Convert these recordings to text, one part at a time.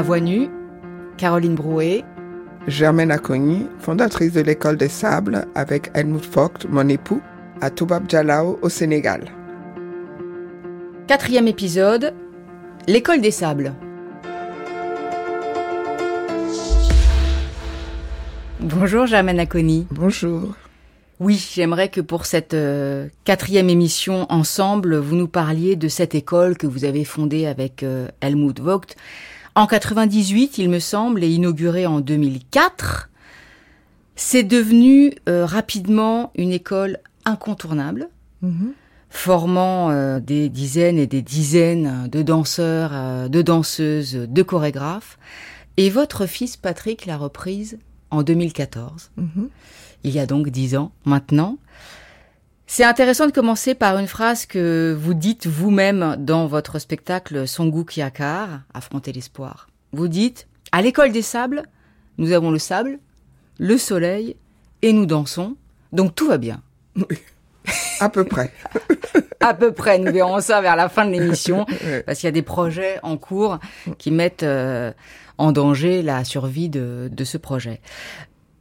À voix nue, Caroline Brouet. Germaine Acogny, fondatrice de l'école des sables avec Helmut Vogt, mon époux, à Toubab Jalao au Sénégal. Quatrième épisode, l'école des sables. Bonjour Germaine Acogny. Bonjour. Oui, j'aimerais que pour cette euh, quatrième émission ensemble, vous nous parliez de cette école que vous avez fondée avec euh, Helmut Vogt en 98, il me semble, et inaugurée en 2004. C'est devenu euh, rapidement une école incontournable, Mhm. formant des dizaines et des dizaines de danseurs, de danseuses, de chorégraphes. Et votre fils Patrick l'a reprise en 2014 Mhm. il y a donc dix ans maintenant. C'est intéressant de commencer par une phrase que vous dites vous-même dans votre spectacle Songu Kiakar, Affronter l'espoir. Vous dites, à l'école des sables, nous avons le sable, le soleil, et nous dansons, donc tout va bien. À peu près. À peu près, nous verrons ça vers la fin de l'émission, parce qu'il y a des projets en cours qui mettent euh, en danger la survie de, de ce projet.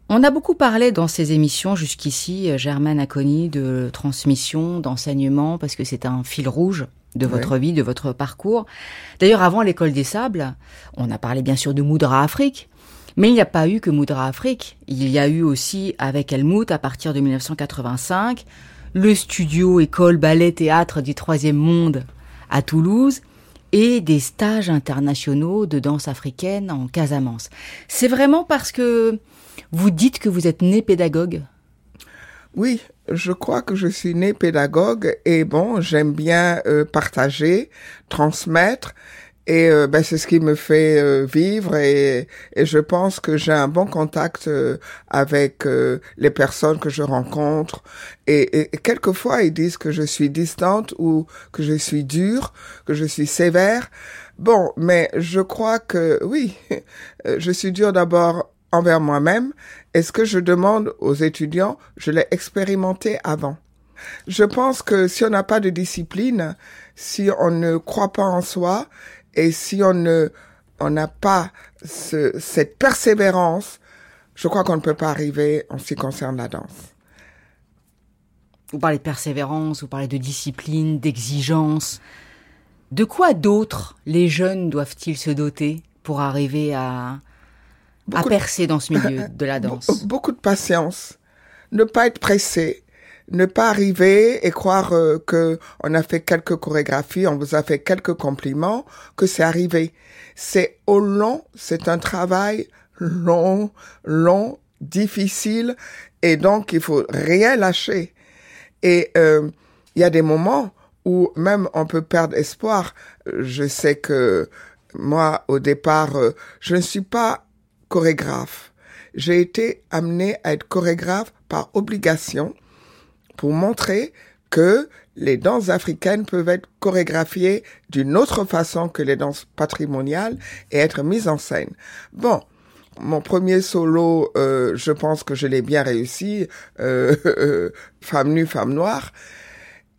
On a beaucoup parlé dans ces émissions jusqu'ici, euh, Germaine Aconi, de transmission, d'enseignement, parce que c'est un fil rouge de Ouais. votre vie, de votre parcours. D'ailleurs, avant l'école des sables, on a parlé bien sûr de Moudra Afrique, mais il n'y a pas eu que Moudra Afrique. Il y a eu aussi, avec Helmut, à partir de 1985, le studio école ballet théâtre du troisième monde à Toulouse et des stages internationaux de danse africaine en Casamance. C'est vraiment parce que vous dites que vous êtes né pédagogue? Oui, je crois que je suis né pédagogue et bon, j'aime bien euh, partager, transmettre et euh, ben, c'est ce qui me fait euh, vivre et, et je pense que j'ai un bon contact euh, avec euh, les personnes que je rencontre et, et, et quelquefois ils disent que je suis distante ou que je suis dure, que je suis sévère. Bon, mais je crois que oui, je suis dure d'abord envers moi-même et ce que je demande aux étudiants, je l'ai expérimenté avant. Je pense que si on n'a pas de discipline, si on ne croit pas en soi et si on ne on n'a pas ce- cette persévérance, je crois qu'on ne peut pas arriver en ce qui concerne la danse. Vous parlez de persévérance, vous parlez de discipline, d'exigence. De quoi d'autre les jeunes doivent-ils se doter pour arriver à, à Beaucoup de- percer dans ce milieu de la danse? Be- Beaucoup de patience, ne pas être pressé, ne pas arriver et croire euh, que on a fait quelques chorégraphies, on vous a fait quelques compliments, que c'est arrivé. C'est au long, c'est un travail long, long, difficile, et donc il faut rien lâcher. Et euh, il y a des moments où même on peut perdre espoir. Je sais que moi, au départ, euh, je ne suis pas chorégraphe. J'ai été amené à être chorégraphe par obligation pour montrer que les danses africaines peuvent être chorégraphiées d'une autre façon que les danses patrimoniales et être mises en scène. Bon, mon premier solo, euh, je pense que je l'ai bien réussi, euh, euh, femme nue, femme noire.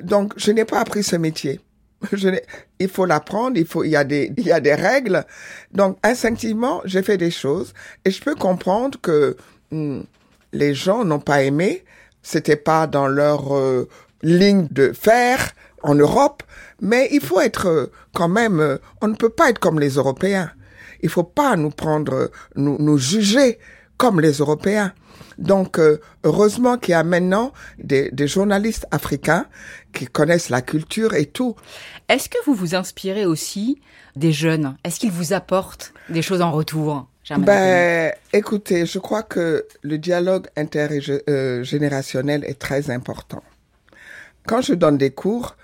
Donc, je n'ai pas appris ce métier. Je il faut l'apprendre, il faut, il y a des, il y a des règles. Donc, instinctivement, j'ai fait des choses et je peux comprendre que hmm, les gens n'ont pas aimé. C'était pas dans leur euh, ligne de fer en Europe, mais il faut être euh, quand même. euh, on ne peut pas être comme les Européens. Il faut pas nous prendre, euh, nous, nous juger comme les Européens. Donc, heureusement qu'il y a maintenant des, des journalistes africains qui connaissent la culture et tout. Est-ce que vous vous inspirez aussi des jeunes? Est-ce qu'ils vous apportent des choses en retour? Ben, écoutez, je crois que le dialogue intergénérationnel est très important. Quand je donne des cours,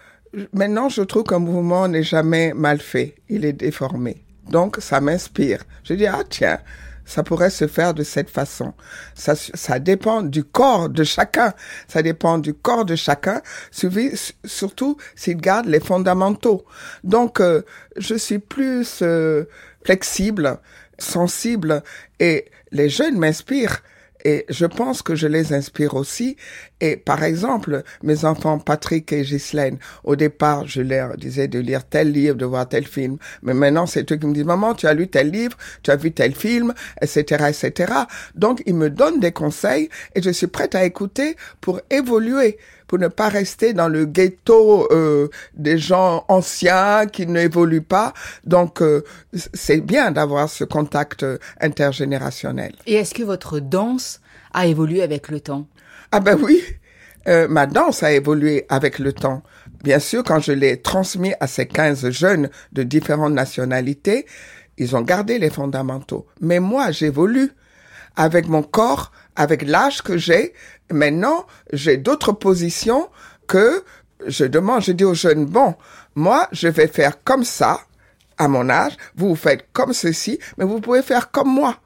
maintenant je trouve qu'un mouvement n'est jamais mal fait, il est déformé. Donc ça m'inspire. Je dis, ah tiens, ça pourrait se faire de cette façon. Ça, ça dépend du corps de chacun. Ça dépend du corps de chacun, surtout s'il garde les fondamentaux. Donc, euh, je suis plus euh, flexible, sensible, et les jeunes m'inspirent. Et je pense que je les inspire aussi. Et par exemple, mes enfants Patrick et Ghislaine, au départ, je leur disais de lire tel livre, de voir tel film. Mais maintenant, c'est eux qui me disent, maman, tu as lu tel livre, tu as vu tel film, etc., etc. Donc, ils me donnent des conseils et je suis prête à écouter pour évoluer pour ne pas rester dans le ghetto euh, des gens anciens qui n'évoluent pas. Donc, euh, c'est bien d'avoir ce contact euh, intergénérationnel. Et est-ce que votre danse a évolué avec le temps? Ah ben oui, euh, ma danse a évolué avec le temps. Bien sûr, quand je l'ai transmis à ces 15 jeunes de différentes nationalités, ils ont gardé les fondamentaux. Mais moi, j'évolue avec mon corps, avec l'âge que j'ai. Maintenant, j'ai d'autres positions que je demande, je dis aux jeunes, bon, moi, je vais faire comme ça, à mon âge, vous, faites comme ceci, mais vous pouvez faire comme moi.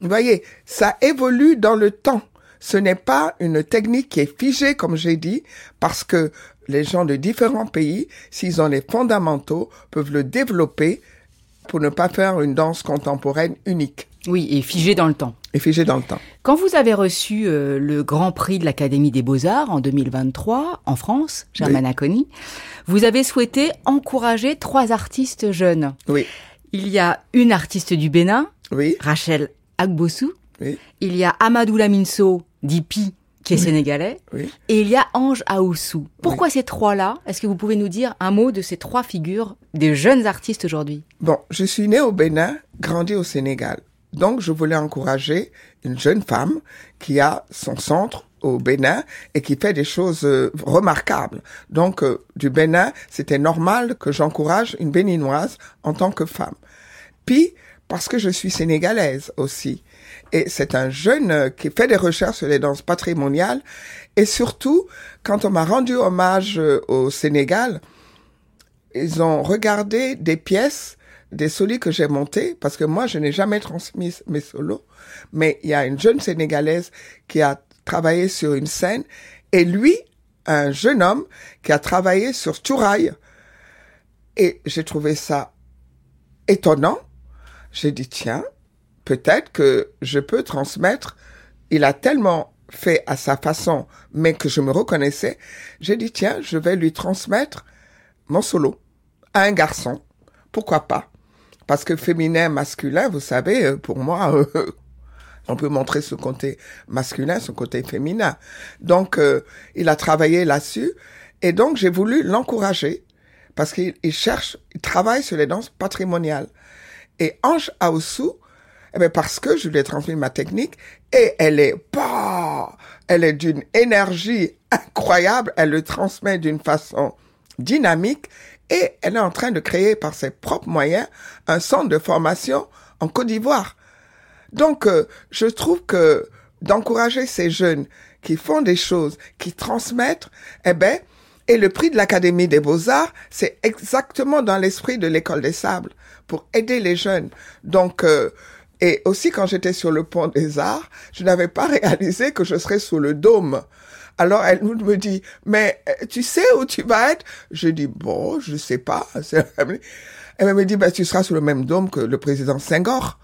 Vous voyez, ça évolue dans le temps. Ce n'est pas une technique qui est figée, comme j'ai dit, parce que les gens de différents pays, s'ils ont les fondamentaux, peuvent le développer pour ne pas faire une danse contemporaine unique. Oui, et figée dans le temps. Et figée dans le temps. Quand vous avez reçu euh, le Grand Prix de l'Académie des Beaux-Arts en 2023 en France, Germaine oui. vous avez souhaité encourager trois artistes jeunes. Oui. Il y a une artiste du Bénin, oui. Rachel Agbossou. Oui. Il y a Amadou Laminso d'Ipi, qui est Oui. sénégalais. Oui. Et il y a Ange Aoussou. Pourquoi ces trois-là? Est-ce que vous pouvez nous dire un mot de ces trois figures des jeunes artistes aujourd'hui? Bon, je suis née au Bénin, grandi au Sénégal. Donc, je voulais encourager une jeune femme qui a son centre au Bénin et qui fait des choses euh, remarquables. Donc, euh, du Bénin, c'était normal que j'encourage une béninoise en tant que femme. Puis, parce que je suis sénégalaise aussi. Et c'est un jeune euh, qui fait des recherches sur les danses patrimoniales. Et surtout, quand on m'a rendu hommage euh, au Sénégal, ils ont regardé des pièces, des solis que j'ai montés, parce que moi, je n'ai jamais transmis mes solos. Mais il y a une jeune Sénégalaise qui a travaillé sur une scène, et lui, un jeune homme qui a travaillé sur Touraille. Et j'ai trouvé ça étonnant. J'ai dit, tiens, peut-être que je peux transmettre. Il a tellement fait à sa façon, mais que je me reconnaissais. J'ai dit, tiens, je vais lui transmettre mon solo à un garçon. Pourquoi pas? Parce que féminin, masculin, vous savez, euh, pour moi, euh, on peut montrer ce côté masculin, ce côté féminin. Donc, euh, il a travaillé là-dessus. Et donc, j'ai voulu l'encourager parce qu'il il cherche, il travaille sur les danses patrimoniales. Et Ange Aoussou, eh bien parce que je lui ai transmis ma technique et elle est bah, elle est d'une énergie incroyable, elle le transmet d'une façon dynamique et elle est en train de créer par ses propres moyens un centre de formation en Côte d'Ivoire. Donc euh, je trouve que d'encourager ces jeunes qui font des choses, qui transmettent, eh ben et le prix de l'Académie des Beaux-Arts, c'est exactement dans l'esprit de l'école des sables pour aider les jeunes. Donc euh, et aussi, quand j'étais sur le pont des Arts, je n'avais pas réalisé que je serais sous le dôme. Alors, elle me dit, mais tu sais où tu vas être? Je dis, bon, je sais pas. Elle me dit, bah, tu seras sous le même dôme que le président Senghor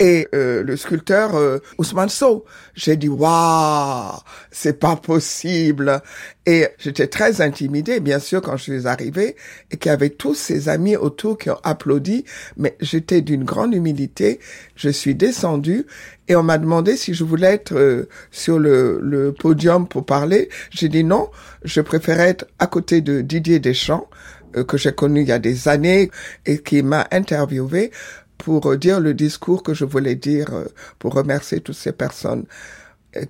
et euh, le sculpteur euh, Ousmane Sow. J'ai dit waouh, c'est pas possible. Et j'étais très intimidée, bien sûr, quand je suis arrivée et qu'il y avait tous ces amis autour qui ont applaudi. Mais j'étais d'une grande humilité. Je suis descendue et on m'a demandé si je voulais être euh, sur le, le podium pour parler. J'ai dit non, je préférais être à côté de Didier Deschamps euh, que j'ai connu il y a des années et qui m'a interviewé pour dire le discours que je voulais dire, pour remercier toutes ces personnes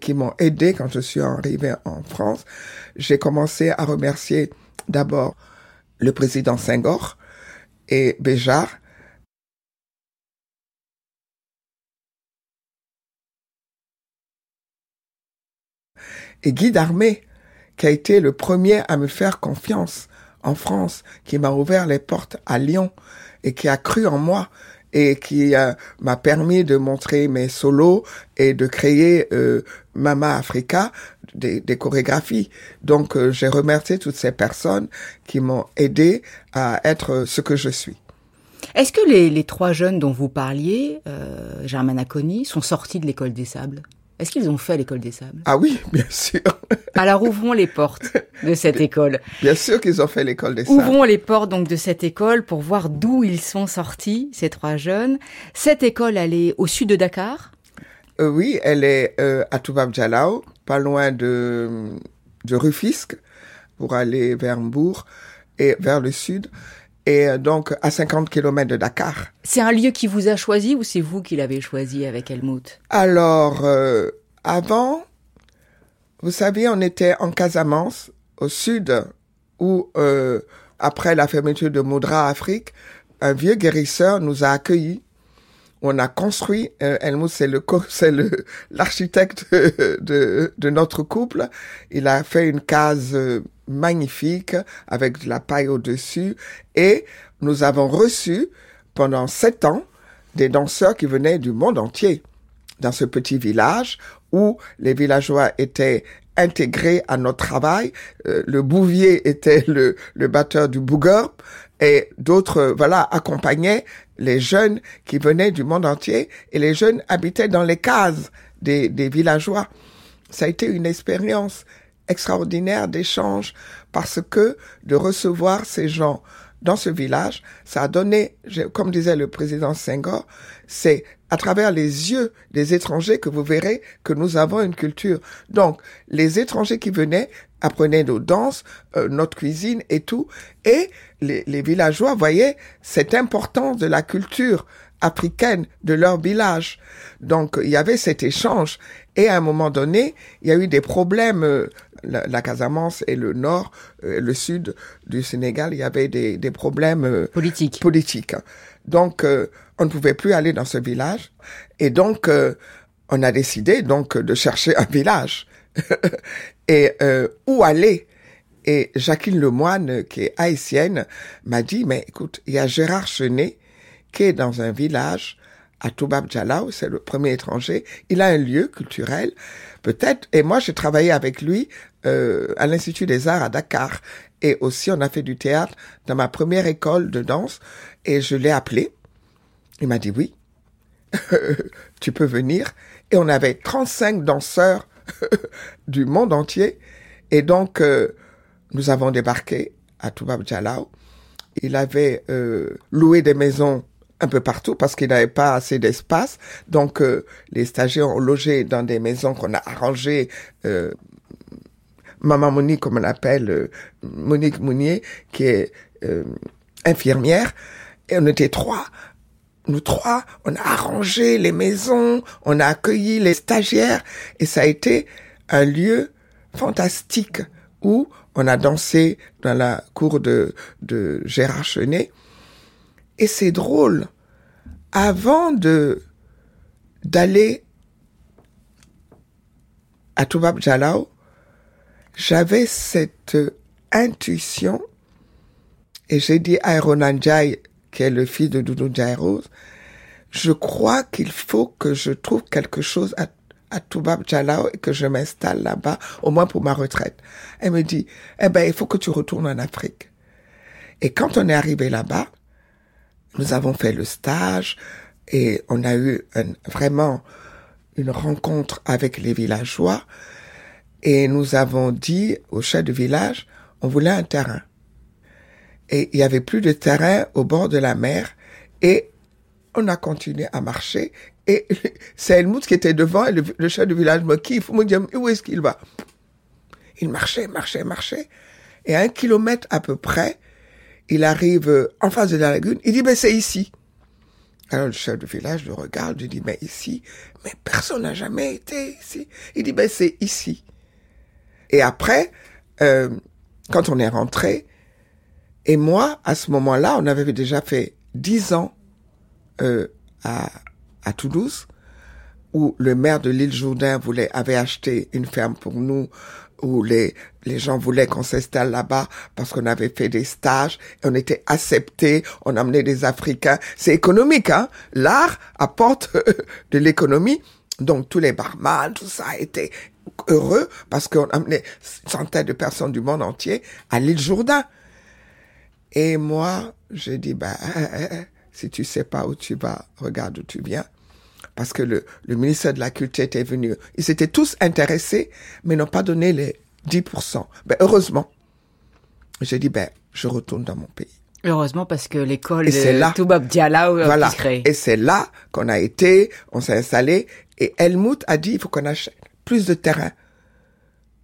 qui m'ont aidé quand je suis arrivé en France. J'ai commencé à remercier d'abord le président Senghor et Béjar. Et Guy Darmé, qui a été le premier à me faire confiance en France, qui m'a ouvert les portes à Lyon et qui a cru en moi et qui m'a permis de montrer mes solos et de créer euh, Mama Africa, des, des chorégraphies. Donc euh, j'ai remercié toutes ces personnes qui m'ont aidé à être ce que je suis. Est-ce que les, les, trois jeunes dont vous parliez, euh, Germaine Aconi, sont sortis de l'école des sables? Est-ce qu'ils ont fait l'école des sables? Ah oui, bien sûr. Alors ouvrons les portes de cette école. Bien sûr qu'ils ont fait l'école des sables. Ouvrons les portes donc de cette école pour voir d'où ils sont sortis, ces trois jeunes. Cette école, elle est au sud de Dakar? Euh, Oui, elle est euh, à Toubab Jalao, pas loin de, de Rufisque, pour aller vers Mbourg et vers le sud et euh, donc à 50 km de Dakar. C'est un lieu qui vous a choisi ou c'est vous qui l'avez choisi avec Helmut? Alors, euh, avant, vous savez, on était en Casamance, au sud, où, euh, après la fermeture de Moudra Afrique, un vieux guérisseur nous a accueillis. On a construit, euh, Helmut, c'est le, c'est le, l'architecte de, de, notre couple. Il a fait une case magnifique avec de la paille au-dessus et nous avons reçu pendant sept ans des danseurs qui venaient du monde entier dans ce petit village où les villageois étaient intégrés à notre travail. Euh, le bouvier était le, le batteur du bouger et d'autres, voilà, accompagnaient les jeunes qui venaient du monde entier et les jeunes habitaient dans les cases des, des villageois. Ça a été une expérience extraordinaire d'échange parce que de recevoir ces gens dans ce village, ça a donné, comme disait le président Senghor, c'est à travers les yeux des étrangers que vous verrez que nous avons une culture. Donc, les étrangers qui venaient apprenaient nos danses, euh, notre cuisine et tout, et les, les villageois voyaient cette importance de la culture africaine de leur village. Donc il y avait cet échange et à un moment donné, il y a eu des problèmes. Euh, la, Casamance et le nord, euh, le sud du Sénégal, il y avait des, des problèmes euh, politiques. politiques. Donc on ne pouvait plus aller dans ce village et donc on a décidé donc de chercher un village et où aller? Et Jacqueline Lemoine, qui est haïtienne, m'a dit, mais écoute, il y a Gérard Chenet qui est dans un village à Toubab Jalao, c'est le premier étranger. Il a un lieu culturel, peut-être. Et moi, j'ai travaillé avec lui euh, à l'Institut des Arts à Dakar. Et aussi, on a fait du théâtre dans ma première école de danse. Et je l'ai appelé. Il m'a dit oui, tu peux venir. Et on avait 35 danseurs du monde entier. Et donc, euh, nous avons débarqué à Toubab Jalao. Il avait euh, loué des maisons un peu partout parce qu'il n'avait pas assez d'espace. Donc euh, les stagiaires ont logé dans des maisons qu'on a arrangées. Euh, Maman Monique, comme on l'appelle, euh, Monique Mounier, qui est euh, infirmière, et on était trois. Nous trois, on a arrangé les maisons, on a accueilli les stagiaires, et ça a été un lieu fantastique où on a dansé dans la cour de, de Gérard Chenet et c'est drôle. Avant de d'aller à Toubab Jalao, j'avais cette intuition et j'ai dit à Ronan Jai, qui est le fils de Doudou Jai Rose, je crois qu'il faut que je trouve quelque chose à, à Toubab Jalao et que je m'installe là-bas, au moins pour ma retraite. Elle me dit, eh ben, il faut que tu retournes en Afrique. Et quand on est arrivé là-bas, nous avons fait le stage et on a eu vraiment une rencontre avec les villageois et nous avons dit au chef de village, on voulait un terrain. Et il y avait plus de terrain au bord de la mer et on a continué à marcher et c'est Helmut qui était devant et le, chef de village me kiffe, me dit où est-ce qu'il va? Il marchait, marchait, marchait et à un kilomètre à peu près, il arrive en face de la lagune, il dit, ben c'est ici. Alors le chef de village le regarde, il dit, mais ici, mais personne n'a jamais été ici. Il dit, ben c'est ici. Et après, euh, quand on est rentré, et moi, à ce moment-là, on avait déjà fait dix ans euh, à, à Toulouse, où le maire de l'île Jourdain voulait, avait acheté une ferme pour nous où les, les gens voulaient qu'on s'installe là-bas parce qu'on avait fait des stages on était acceptés, on amenait des Africains. C'est économique, hein. L'art apporte de l'économie. Donc tous les barman, tout ça était heureux parce qu'on amenait centaines de personnes du monde entier à l'île Jourdain. Et moi, j'ai dit, bah, si tu sais pas où tu vas, regarde où tu viens. parce que le, le ministère de la Culture était venu. Ils étaient tous intéressés, mais n'ont pas donné les 10%. Ben, heureusement. J'ai dit, ben, je retourne dans mon pays. Heureusement parce que l'école de là- Toubab Diala euh, Voilà. qui se crée. Et c'est là qu'on a été, on s'est installé, et Helmut a dit, il faut qu'on achète plus de terrain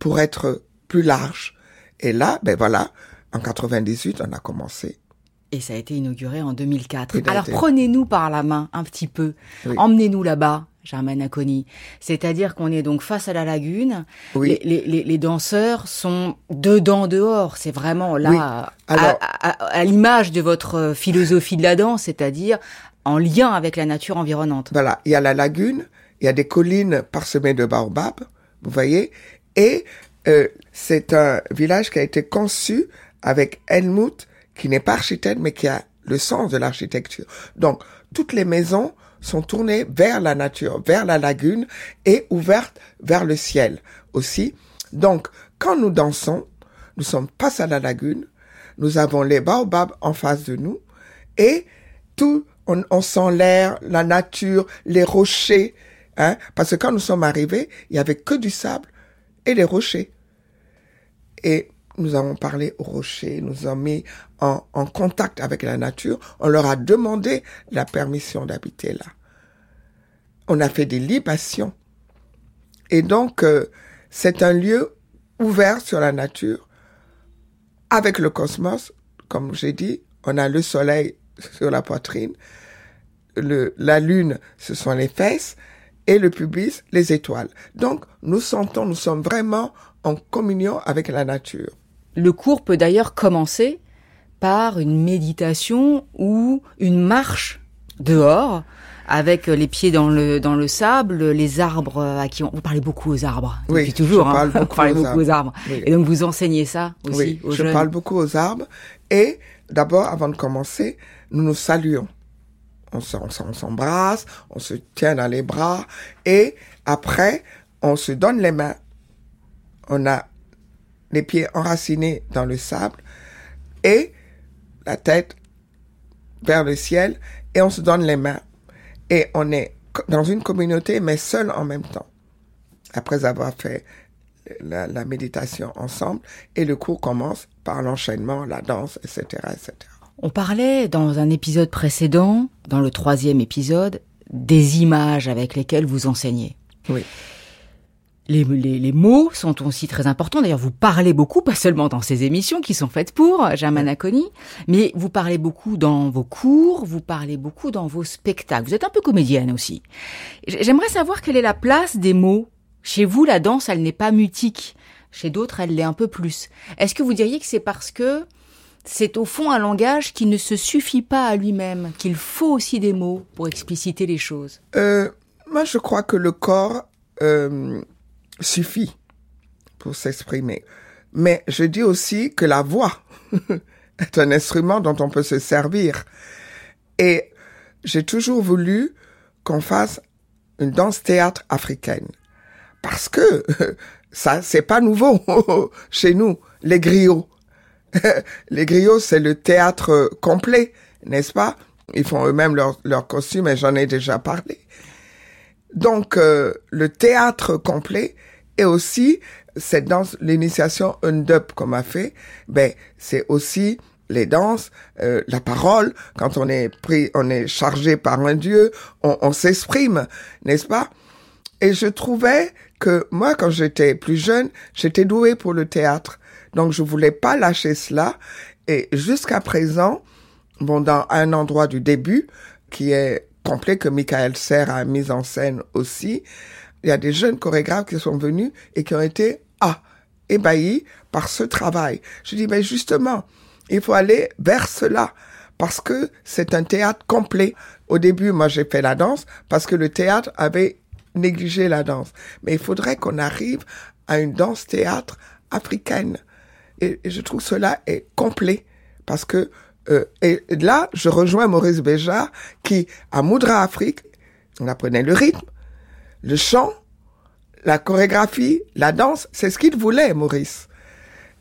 pour être plus large. Et là, ben voilà, en 98, on a commencé. Et ça a été inauguré en 2004. Et ça a Alors été- prenez-nous par la main un petit peu. Oui. Emmenez-nous là-bas, Germaine Aconi. C'est-à-dire qu'on est donc face à la lagune. Oui. Les, les- les- les danseurs sont dedans, dehors. C'est vraiment là, Oui. à- Alors- à, à- à l'image de votre philosophie de la danse, c'est-à-dire en lien avec la nature environnante. Voilà, il y a la lagune, il y a des collines parsemées de baobabs, vous voyez, et euh, c'est un village qui a été conçu avec Helmut, qui n'est pas architecte, mais qui a le sens de l'architecture. Donc, toutes les maisons sont tournées vers la nature, vers la lagune et ouvertes vers le ciel aussi. Donc, quand nous dansons, nous sommes face à la lagune, nous avons les baobabs en face de nous et tout, on, on sent l'air, la nature, les rochers, hein, parce que quand nous sommes arrivés, il y avait que du sable et des rochers. Et nous avons parlé aux rochers, nous avons mis en, contact avec la nature, on leur a demandé la permission d'habiter là. On a fait des libations. Et donc, euh, c'est un lieu ouvert sur la nature, avec le cosmos, comme j'ai dit, on a le soleil sur la poitrine, la lune, ce sont les fesses, et le pubis, les étoiles. Donc, nous sentons, nous sommes vraiment en communion avec la nature. Le cours peut d'ailleurs commencer par une méditation ou une marche dehors avec les pieds dans le dans le sable, les arbres à qui on vous parlez beaucoup aux arbres Oui, depuis toujours je hein. parle Vous beaucoup parlez aux beaucoup arbres. aux arbres. Oui. Et donc vous enseignez ça aussi oui, aux je jeunes. parle beaucoup aux arbres. Et d'abord, avant de commencer, nous nous saluons. On se- on se- on s'embrasse, on se tient dans les bras. Et après, on se donne les mains. On a les pieds enracinés dans le sable et la tête vers le ciel et on se donne les mains. Et on est dans une communauté, mais seul en même temps. Après avoir fait la, la méditation ensemble et le cours commence par l'enchaînement, la danse, etc., etc. On parlait dans un épisode précédent, dans le troisième épisode, des images avec lesquelles vous enseignez. Oui. Les, les, les mots sont aussi très importants. D'ailleurs, vous parlez beaucoup, pas seulement dans ces émissions qui sont faites pour Germaine Aconi, mais vous parlez beaucoup dans vos cours, vous parlez beaucoup dans vos spectacles. Vous êtes un peu comédienne aussi. J'aimerais savoir quelle est la place des mots. Chez vous, la danse, elle n'est pas mutique. Chez d'autres, elle l'est un peu plus. Est-ce que vous diriez que c'est parce que c'est au fond un langage qui ne se suffit pas à lui-même, qu'il faut aussi des mots pour expliciter les choses Euh, moi, je crois que le corps euh, suffit pour s'exprimer. Mais je dis aussi que la voix est un instrument dont on peut se servir. Et j'ai toujours voulu qu'on fasse une danse théâtre africaine. Parce que ça, c'est pas nouveau chez nous, les griots. les griots, c'est le théâtre complet, n'est-ce pas? Ils font eux-mêmes leurs leur costumes et j'en ai déjà parlé. Donc, euh, le théâtre complet et aussi cette danse, l'initiation Undup qu'on m'a fait, ben, c'est aussi les danses, euh, la parole, quand on est pris, on est chargé par un dieu, on, on s'exprime, n'est-ce pas? Et je trouvais que moi, quand j'étais plus jeune, j'étais doué pour le théâtre. Donc, je voulais pas lâcher cela. Et jusqu'à présent, bon, dans un endroit du début, qui est complet, que Michael Serre a mis en scène aussi, il y a des jeunes chorégraphes qui sont venus et qui ont été, ah, ébahis par ce travail. Je dis, ben justement, il faut aller vers cela parce que c'est un théâtre complet. Au début, moi, j'ai fait la danse parce que le théâtre avait négligé la danse. Mais il faudrait qu'on arrive à une danse-théâtre africaine. Et, je trouve cela est complet parce que euh, et là, je rejoins Maurice Béjart qui, à Moudra Afrique, on apprenait le rythme, le chant, la chorégraphie, la danse, c'est ce qu'il voulait, Maurice.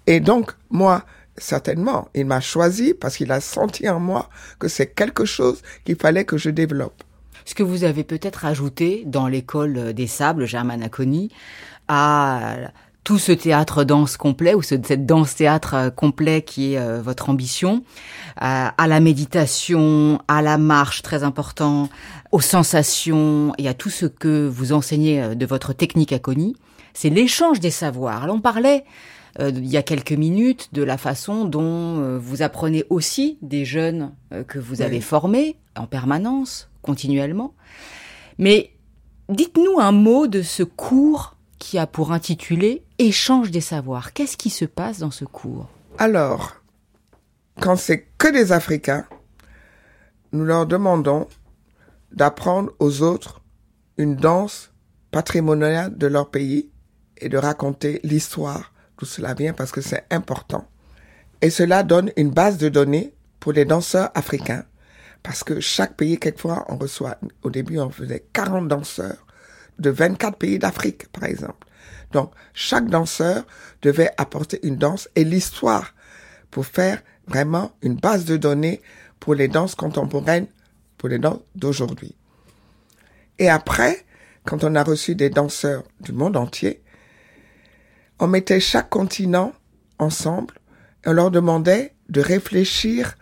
Et donc, moi, certainement, il m'a choisi parce qu'il a senti en moi que c'est quelque chose qu'il fallait que je développe. ce que vous avez peut-être ajouté dans l'école des sables, Germaine Aconi, à tout ce théâtre danse complet ou cette danse théâtre euh, complet qui est euh, votre ambition, à la méditation, à la marche très important, aux sensations et à tout ce que vous enseignez euh, de votre technique à c'est l'échange des savoirs. Alors on parlait il y a quelques minutes de la façon dont vous apprenez aussi des jeunes que vous avez formés en permanence, continuellement. Mais dites-nous un mot de ce cours qui a pour intitulé Échange des savoirs. Qu'est-ce qui se passe dans ce cours? Alors, quand c'est que des Africains, nous leur demandons d'apprendre aux autres une danse patrimoniale de leur pays et de raconter l'histoire d'où cela vient parce que c'est important. Et cela donne une base de données pour les danseurs africains parce que chaque pays, quelquefois, on reçoit, au début, on faisait 40 danseurs de 24 pays d'Afrique, par exemple. Donc, chaque danseur devait apporter une danse et l'histoire pour faire vraiment une base de données pour les danses contemporaines, pour les danses d'aujourd'hui. Et après, quand on a reçu des danseurs du monde entier, on mettait chaque continent ensemble et on leur demandait de réfléchir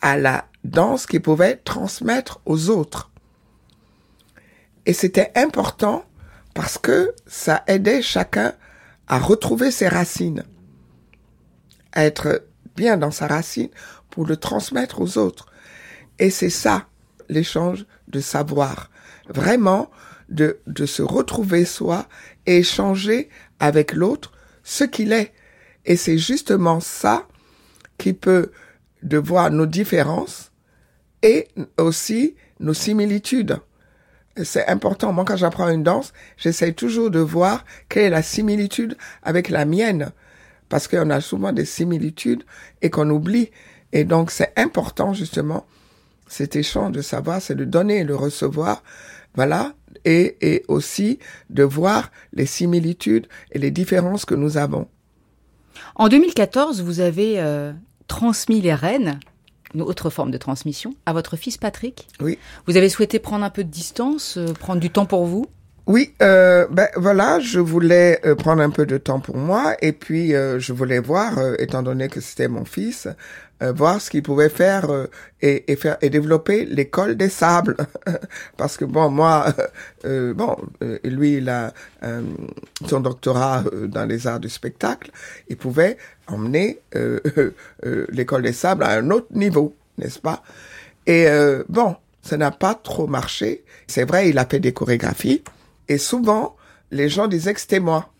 à la danse qu'ils pouvaient transmettre aux autres. Et c'était important parce que ça aidait chacun à retrouver ses racines, à être bien dans sa racine pour le transmettre aux autres. Et c'est ça, l'échange de savoir. Vraiment, de, de se retrouver soi et échanger avec l'autre ce qu'il est. Et c'est justement ça qui peut de voir nos différences et aussi nos similitudes c'est important. Moi, quand j'apprends une danse, j'essaie toujours de voir quelle est la similitude avec la mienne. Parce qu'on a souvent des similitudes et qu'on oublie. Et donc, c'est important, justement, cet échange de savoir, c'est de donner et de recevoir. Voilà. Et, et aussi de voir les similitudes et les différences que nous avons. En 2014, vous avez euh, transmis les rênes une autre forme de transmission, à votre fils Patrick? Oui. Vous avez souhaité prendre un peu de distance, euh, prendre du temps pour vous? Oui, euh, ben voilà, je voulais euh, prendre un peu de temps pour moi et puis euh, je voulais voir, étant donné que c'était mon fils, voir ce qu'il pouvait faire et, et, faire et développer l'école des sables, parce que bon moi, bon lui il a son doctorat dans les arts du spectacle, il pouvait emmener l'école des sables à un autre niveau, n'est-ce pas? Et bon, ça n'a pas trop marché. C'est vrai, il a fait des chorégraphies. Et souvent, les gens disaient que c'était moi.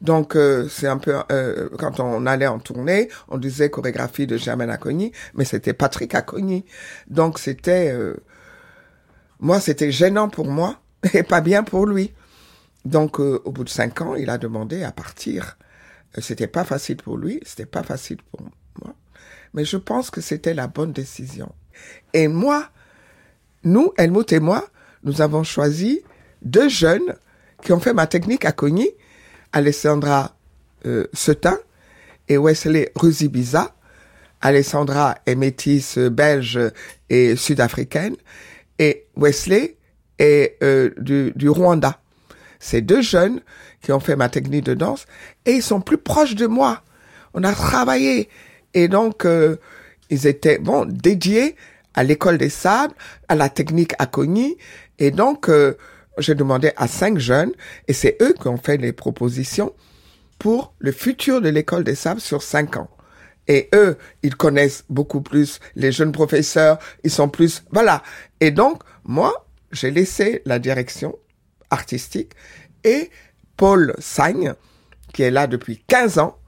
Donc euh, c'est un peu euh, quand on allait en tournée, on disait chorégraphie de Germaine Acogny, mais c'était Patrick Acogny. Donc c'était euh, moi c'était gênant pour moi et pas bien pour lui. Donc au bout de cinq ans, il a demandé à partir. C'était pas facile pour lui, c'était pas facile pour moi, mais je pense que c'était la bonne décision. Et moi, nous, Helmut et moi, nous avons choisi deux jeunes qui ont fait ma technique à Cogny, Alessandra euh, Setin et Wesley Ruzibiza. Alessandra est métisse belge et sud-africaine et Wesley est euh, du, Rwanda. Ces deux jeunes qui ont fait ma technique de danse et ils sont plus proches de moi. On a travaillé et donc euh, ils étaient bon dédiés à l'école des sables, à la technique à Cogny et donc euh, j'ai demandé à cinq jeunes et c'est eux qui ont fait les propositions pour le futur de l'école des sables sur cinq ans. Et eux, ils connaissent beaucoup plus les jeunes professeurs, ils sont plus, voilà. Et donc, moi, j'ai laissé la direction artistique et Paul Sagne, qui est là depuis 15 ans,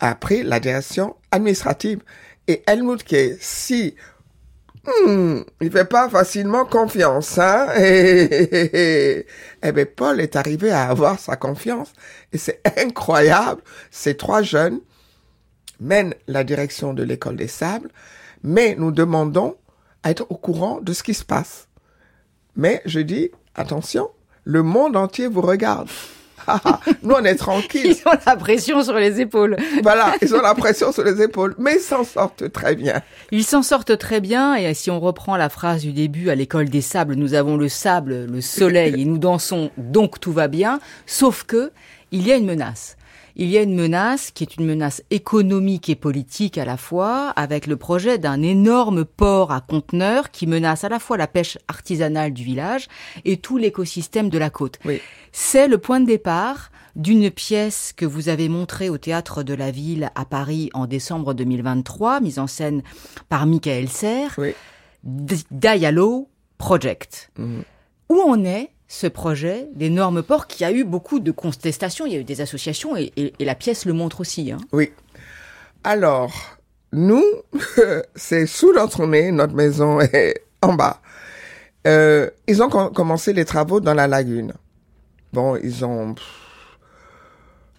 a pris la direction administrative. Et Helmut, qui est si Hmm, il fait pas facilement confiance, hein? Eh ben Paul est arrivé à avoir sa confiance et c'est incroyable. Ces trois jeunes mènent la direction de l'école des sables, mais nous demandons à être au courant de ce qui se passe. Mais je dis attention, le monde entier vous regarde. Nous, on est tranquilles. Ils ont la pression sur les épaules. Voilà, ils ont la pression sur les épaules, mais ils s'en sortent très bien. Ils s'en sortent très bien, et si on reprend la phrase du début, à l'école des sables, nous avons le sable, le soleil, et nous dansons, donc tout va bien, sauf que, il y a une menace il y a une menace qui est une menace économique et politique à la fois, avec le projet d'un énorme port à conteneurs qui menace à la fois la pêche artisanale du village et tout l'écosystème de la côte. C'est le point de départ d'une pièce que vous avez montrée au théâtre de la ville à Paris en décembre 2023, mise en scène par Michael Serre, oui. Diallo Project. Mhm. Où on est ce projet d'énorme port qui a eu beaucoup de contestations. Il y a eu des associations et, la pièce le montre aussi. Hein. Oui. Alors, nous, c'est sous notre nez, notre maison est en bas. Euh, ils ont commencé les travaux dans la lagune. Bon, ils ont...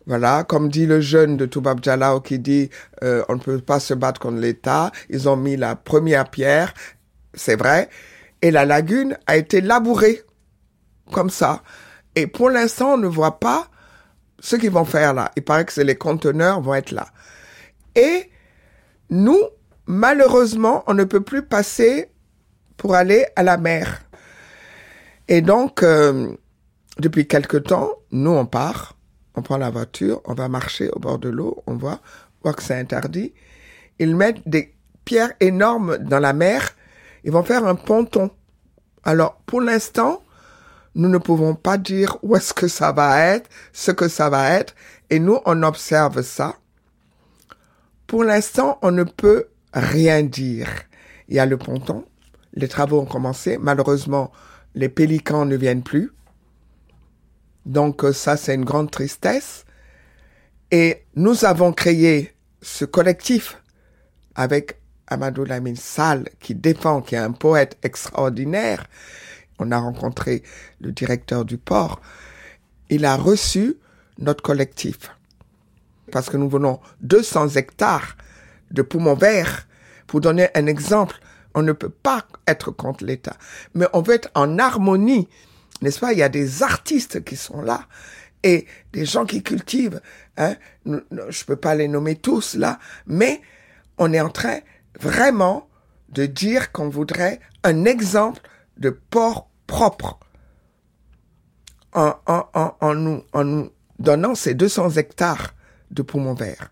Voilà, comme dit le jeune de Toubab Jalao qui dit euh, on ne peut pas se battre contre l'État. Ils ont mis la première pierre, c'est vrai, et la lagune a été labourée comme ça. Et pour l'instant, on ne voit pas ce qu'ils vont faire là. Il paraît que les conteneurs vont être là. Et nous, malheureusement, on ne peut plus passer pour aller à la mer. Et donc, euh, depuis quelque temps, nous, on part, on prend la voiture, on va marcher au bord de l'eau, on voit, voit que c'est interdit. Ils mettent des pierres énormes dans la mer, ils vont faire un ponton. Alors, pour l'instant, nous ne pouvons pas dire où est-ce que ça va être, ce que ça va être, et nous, on observe ça. Pour l'instant, on ne peut rien dire. Il y a le ponton, les travaux ont commencé, malheureusement, les pélicans ne viennent plus. Donc euh, ça, c'est une grande tristesse. Et nous avons créé ce collectif avec Amadou Lamine Sall, qui défend, qui est un poète extraordinaire, on a rencontré le directeur du port, il a reçu notre collectif. Parce que nous venons 200 hectares de poumons verts. Pour donner un exemple, on ne peut pas être contre l'État, mais on veut être en harmonie. N'est-ce pas? Il y a des artistes qui sont là et des gens qui cultivent. Hein? Je peux pas les nommer tous là, mais on est en train vraiment de dire qu'on voudrait un exemple de port propre en, en, nous, en nous donnant ces 200 hectares de poumons verts.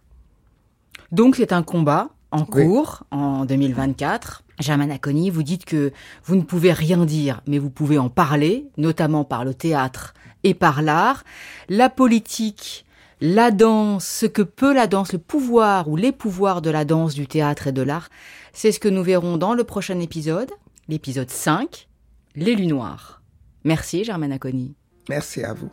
Donc c'est un combat en cours en 2024. Germaine Aconi, vous dites que vous ne pouvez rien dire, mais vous pouvez en parler, notamment par le théâtre et par l'art. La politique, la danse, ce que peut la danse, le pouvoir ou les pouvoirs de la danse, du théâtre et de l'art, c'est ce que nous verrons dans le prochain épisode, l'épisode 5, L'élu noir. Merci Germaine Aconi. Merci à vous.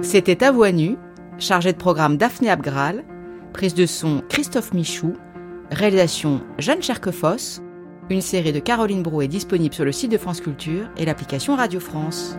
C'était À Voix Nue, chargé de programme Daphné Abgral, prise de son Christophe Michou, réalisation Jeanne Cherquefosse. Une série de Caroline Brou est disponible sur le site de France Culture et l'application Radio France.